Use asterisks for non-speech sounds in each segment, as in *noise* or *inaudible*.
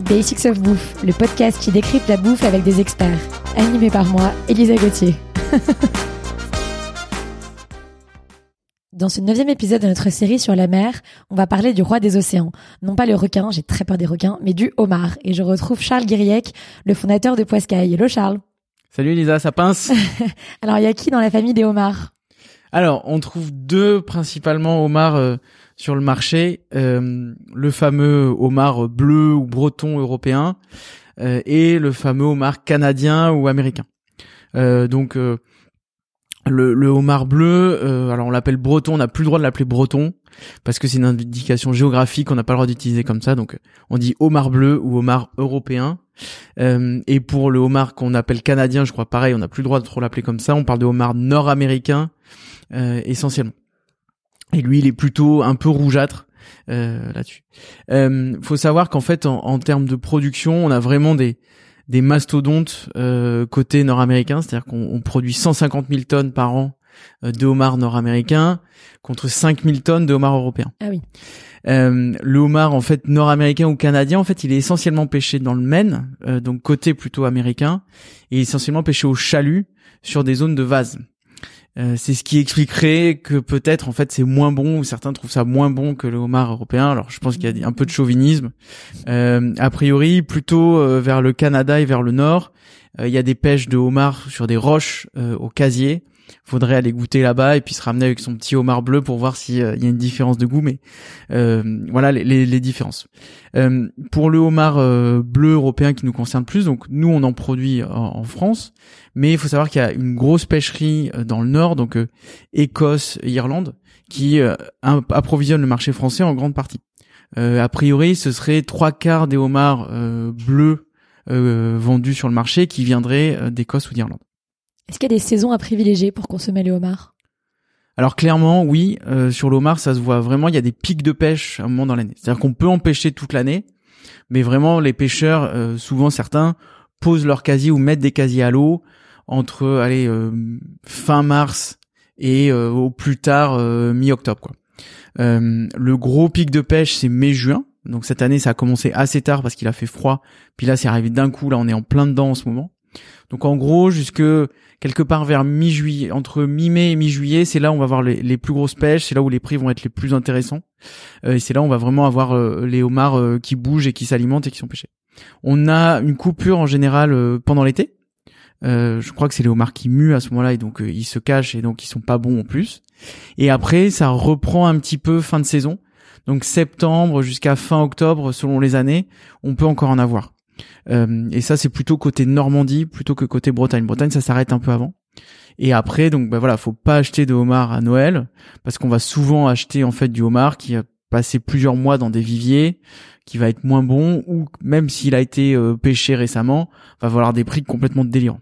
Basics of Bouffe, le podcast qui décrypte la bouffe avec des experts. Animé par moi, Elisa Gauthier. *laughs* Dans ce neuvième épisode de notre série sur la mer, on va parler du roi des océans. Non pas le requin, j'ai très peur des requins, mais du homard. Et je retrouve Charles Guiriec, le fondateur de Poiscaille. Hello Charles. Salut Elisa, ça pince? *laughs* Alors il y a qui dans la famille des homards? Alors, on trouve deux principalement homards euh, sur le marché. Euh, le fameux homard bleu ou breton européen euh, et le fameux homard canadien ou américain. Euh, donc le, le, homard bleu, alors on l'appelle breton, on n'a plus le droit de l'appeler breton parce que c'est une indication géographique, on n'a pas le droit d'utiliser comme ça. Donc on dit homard bleu ou homard européen. Et pour le homard qu'on appelle canadien, je crois pareil, on n'a plus le droit de trop l'appeler comme ça. On parle de homard nord-américain essentiellement. Et lui, il est plutôt un peu rougeâtre euh, là-dessus. Euh, faut savoir qu'en fait, en, en, termes de production, on a vraiment des des mastodontes euh, côté nord-américain, c'est-à-dire qu'on produit 150 000 tonnes par an euh, de homards nord-américains contre 5 000 tonnes de homards européens. Ah oui. Euh, le homard en fait nord-américain ou canadien, en fait, il est essentiellement pêché dans le Maine, euh, donc côté plutôt américain, et essentiellement pêché au chalut sur des zones de vase. Euh, c'est ce qui expliquerait que peut-être en fait c'est moins bon ou certains trouvent ça moins bon que le homard européen. Alors je pense qu'il y a un peu de chauvinisme. Euh, a priori, plutôt euh, vers le Canada et vers le nord, il y a des pêches de homard sur des roches au casier. Faudrait aller goûter là-bas et puis se ramener avec son petit homard bleu pour voir s'il y a une différence de goût. Mais voilà les, les, les différences. pour le homard bleu européen qui nous concerne plus, donc nous on en produit en, en France. Mais il faut savoir qu'il y a une grosse pêcherie euh, dans le nord, donc euh, Écosse, Irlande, qui euh, approvisionne le marché français en grande partie. a priori, ce serait trois quarts des homards bleus vendus sur le marché qui viendraient d'Écosse ou d'Irlande. Est-ce qu'il y a des saisons à privilégier pour consommer les homards alors clairement, oui, sur l'homard, ça se voit vraiment. Il y a des pics de pêche à un moment dans l'année. C'est-à-dire qu'on peut en pêcher toute l'année, mais vraiment les pêcheurs, souvent certains, posent leur casier ou mettent des casiers à l'eau entre allez euh, fin mars et euh, au plus tard euh, mi-octobre le gros pic de pêche c'est mai-juin. Donc cette année ça a commencé assez tard parce qu'il a fait froid. Puis là c'est arrivé d'un coup là on est en plein dedans en ce moment. Donc en gros jusque quelque part vers mi-juillet, entre mi-mai et mi-juillet, c'est là où on va avoir les, plus grosses pêches, c'est là où les prix vont être les plus intéressants. et c'est là où on va vraiment avoir les homards qui bougent et qui s'alimentent et qui sont pêchés. On a une coupure en général pendant l'été, euh, je crois que c'est les homards qui muent à ce moment-là et donc euh, ils se cachent et donc ils sont pas bons en plus. Et après, ça reprend un petit peu fin de saison. Donc septembre jusqu'à fin octobre, selon les années, on peut encore en avoir. Euh, et ça, c'est plutôt côté Normandie plutôt que côté Bretagne. Bretagne, ça s'arrête un peu avant. Et après, donc bah voilà, faut pas acheter de homard à Noël parce qu'on va souvent acheter en fait du homard qui a passé plusieurs mois dans des viviers, qui va être moins bon ou même s'il a été pêché récemment, va avoir des prix complètement délirants.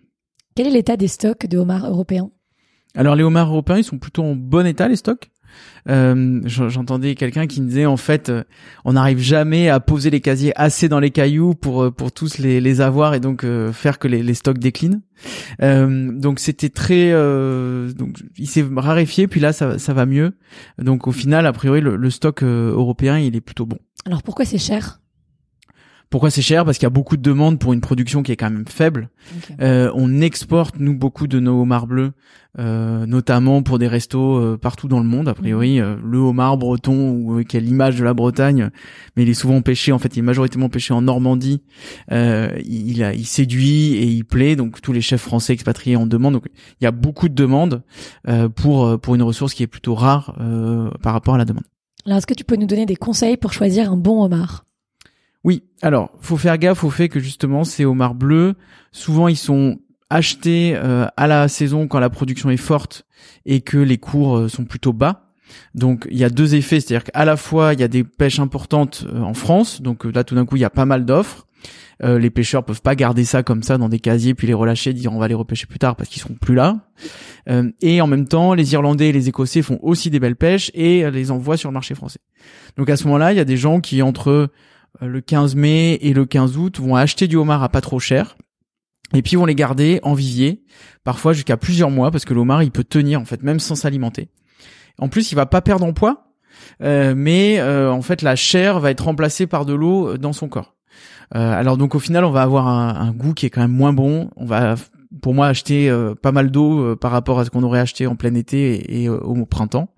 Quel est l'état des stocks de homards européens? Alors les homards européens, ils sont plutôt en bon état les stocks? Euh, J'entendais quelqu'un qui me disait en fait, euh, on n'arrive jamais à poser les casiers assez dans les cailloux pour euh, pour tous les, les avoir et donc euh, faire que les, les stocks déclinent. donc c'était très, donc il s'est raréfié puis là ça ça va mieux. Donc au final, a priori, le, le stock européen il est plutôt bon. Alors pourquoi c'est cher? Pourquoi c'est cher? Parce qu'il y a beaucoup de demandes pour une production qui est quand même faible. Okay. Euh, on exporte nous beaucoup de nos homards bleus, euh, notamment pour des restos euh, partout dans le monde. A priori, mmh. le homard breton ou qui a l'image de la Bretagne, mais il est souvent pêché. En fait, il est majoritairement pêché en Normandie. il, a, il séduit et il plaît. Donc tous les chefs français expatriés en demandent. Donc il y a beaucoup de demandes pour pour une ressource qui est plutôt rare par rapport à la demande. Alors, est-ce que tu peux nous donner des conseils pour choisir un bon homard? Oui, alors faut faire gaffe au fait que justement ces homards bleus, souvent ils sont achetés euh, à la saison quand la production est forte et que les cours euh, sont plutôt bas. Donc il y a deux effets, c'est-à-dire qu'à la fois il y a des pêches importantes euh, en France, donc là tout d'un coup il y a pas mal d'offres. les pêcheurs peuvent pas garder ça comme ça dans des casiers puis les relâcher, dire on va les repêcher plus tard parce qu'ils seront plus là. et en même temps, les Irlandais et les Écossais font aussi des belles pêches et les envoient sur le marché français. Donc à ce moment-là, il y a des gens qui entre le 15 mai et le 15 août vont acheter du homard à pas trop cher et puis vont les garder en vivier parfois jusqu'à plusieurs mois parce que le homard il peut tenir en fait même sans s'alimenter. En plus, il va pas perdre en poids, euh, mais euh, en fait la chair va être remplacée par de l'eau dans son corps. alors donc au final, on va avoir un, un, goût qui est quand même moins bon. On va pour moi acheter pas mal d'eau par rapport à ce qu'on aurait acheté en plein été et, et au printemps.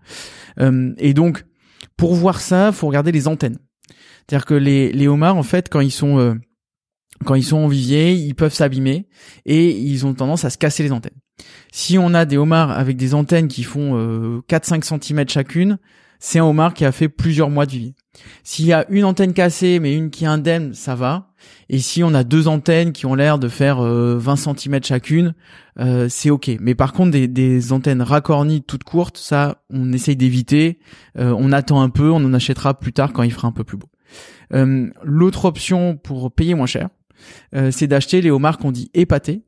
et donc pour voir ça, faut regarder les antennes. C'est-à-dire que les, les homards, en fait, quand ils sont quand ils sont en vivier, ils peuvent s'abîmer et ils ont tendance à se casser les antennes. Si on a des homards avec des antennes qui font euh, 4-5 cm chacune, c'est un homard qui a fait plusieurs mois de vie. S'il y a une antenne cassée mais une qui est indemne, ça va. Et si on a deux antennes qui ont l'air de faire 20 euh, cm chacune, euh, c'est ok. Mais par contre, des, des, antennes racornies toutes courtes, ça, on essaye d'éviter. Euh, on attend un peu, on en achètera plus tard quand il fera un peu plus beau. L'autre option pour payer moins cher, euh, c'est d'acheter les homards qu'on dit épatés.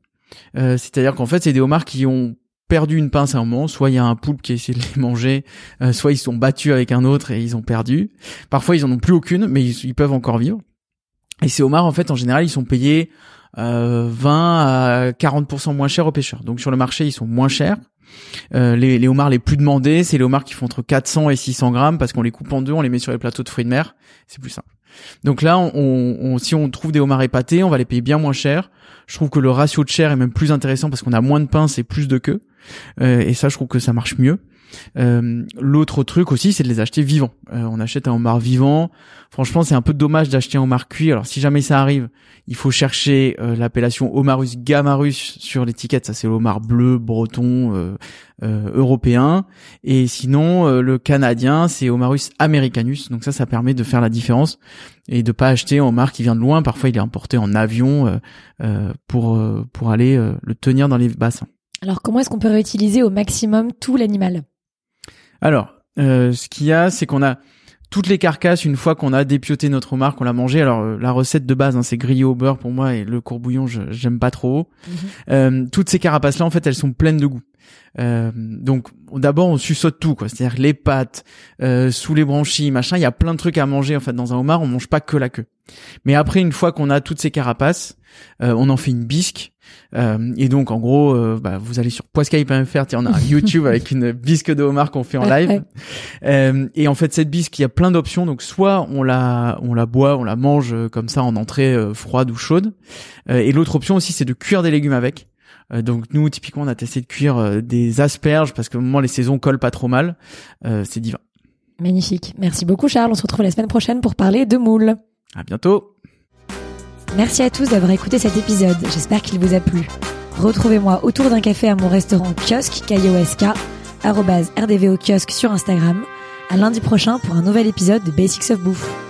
Euh, c'est-à-dire qu'en fait, c'est des homards qui ont perdu une pince à un moment, soit il y a un poulpe qui a de les manger, euh, soit ils sont battus avec un autre et ils ont perdu. Parfois, ils en ont plus aucune, mais ils, peuvent encore vivre. Et ces homards, en fait, en général, ils sont payés 20 à 40% moins cher aux pêcheurs. Donc sur le marché, ils sont moins chers. les, les homards les plus demandés, c'est les homards qui font entre 400 et 600 grammes parce qu'on les coupe en deux, on les met sur les plateaux de fruits de mer. C'est plus simple. Donc là, on, on, si on trouve des homards épatés, on va les payer bien moins cher. Je trouve que le ratio de chair est même plus intéressant parce qu'on a moins de pinces et plus de queue. Euh, et ça, je trouve que ça marche mieux. Euh, L'autre truc aussi, c'est de les acheter vivants. Euh, on achète un homard vivant. Franchement, c'est un peu dommage d'acheter un homard cuit. Alors, si jamais ça arrive, il faut chercher euh, l'appellation Homarus gamarus sur l'étiquette. Ça, c'est l'homard bleu, breton, européen. Et sinon, le canadien, c'est Homarus americanus. Donc ça, ça permet de faire la différence et de pas acheter un homard qui vient de loin. Parfois, il est importé en avion pour pour aller le tenir dans les bassins. Alors, comment est-ce qu'on peut réutiliser au maximum tout l'animal? Alors, euh, ce qu'il y a, c'est qu'on a toutes les carcasses une fois qu'on a dépioté notre homard, qu'on l'a mangé. Alors euh, la recette de base, hein, c'est grillé au beurre pour moi et le courbouillon, j'aime pas trop. Mhm. Euh, toutes ces carapaces là, en fait, elles sont pleines de goût. Donc d'abord on suçote tout quoi, c'est-à-dire les pâtes, sous les branchies, machin. Il y a plein de trucs à manger en fait dans un homard. On mange pas que la queue. Mais après une fois qu'on a toutes ces carapaces, on en fait une bisque euh, et donc en gros, euh, bah, vous allez sur poiscaille.fr, on a un *laughs* YouTube avec une bisque de homard qu'on fait en live. Euh, et en fait cette bisque, il y a plein d'options. Donc soit on la on la boit, on la mange comme ça en entrée froide ou chaude. et l'autre option aussi, c'est de cuire des légumes avec. Donc nous typiquement on a testé de cuire des asperges parce que au moment les saisons collent pas trop mal. c'est divin. Magnifique. Merci beaucoup Charles. On se retrouve la semaine prochaine pour parler de moules. À bientôt. Merci à tous d'avoir écouté cet épisode, j'espère qu'il vous a plu. Retrouvez-moi autour d'un café à mon restaurant kiosque, K-I-O-S-K, rdvo kiosque sur Instagram. À lundi prochain pour un nouvel épisode de Basics of Bouffe.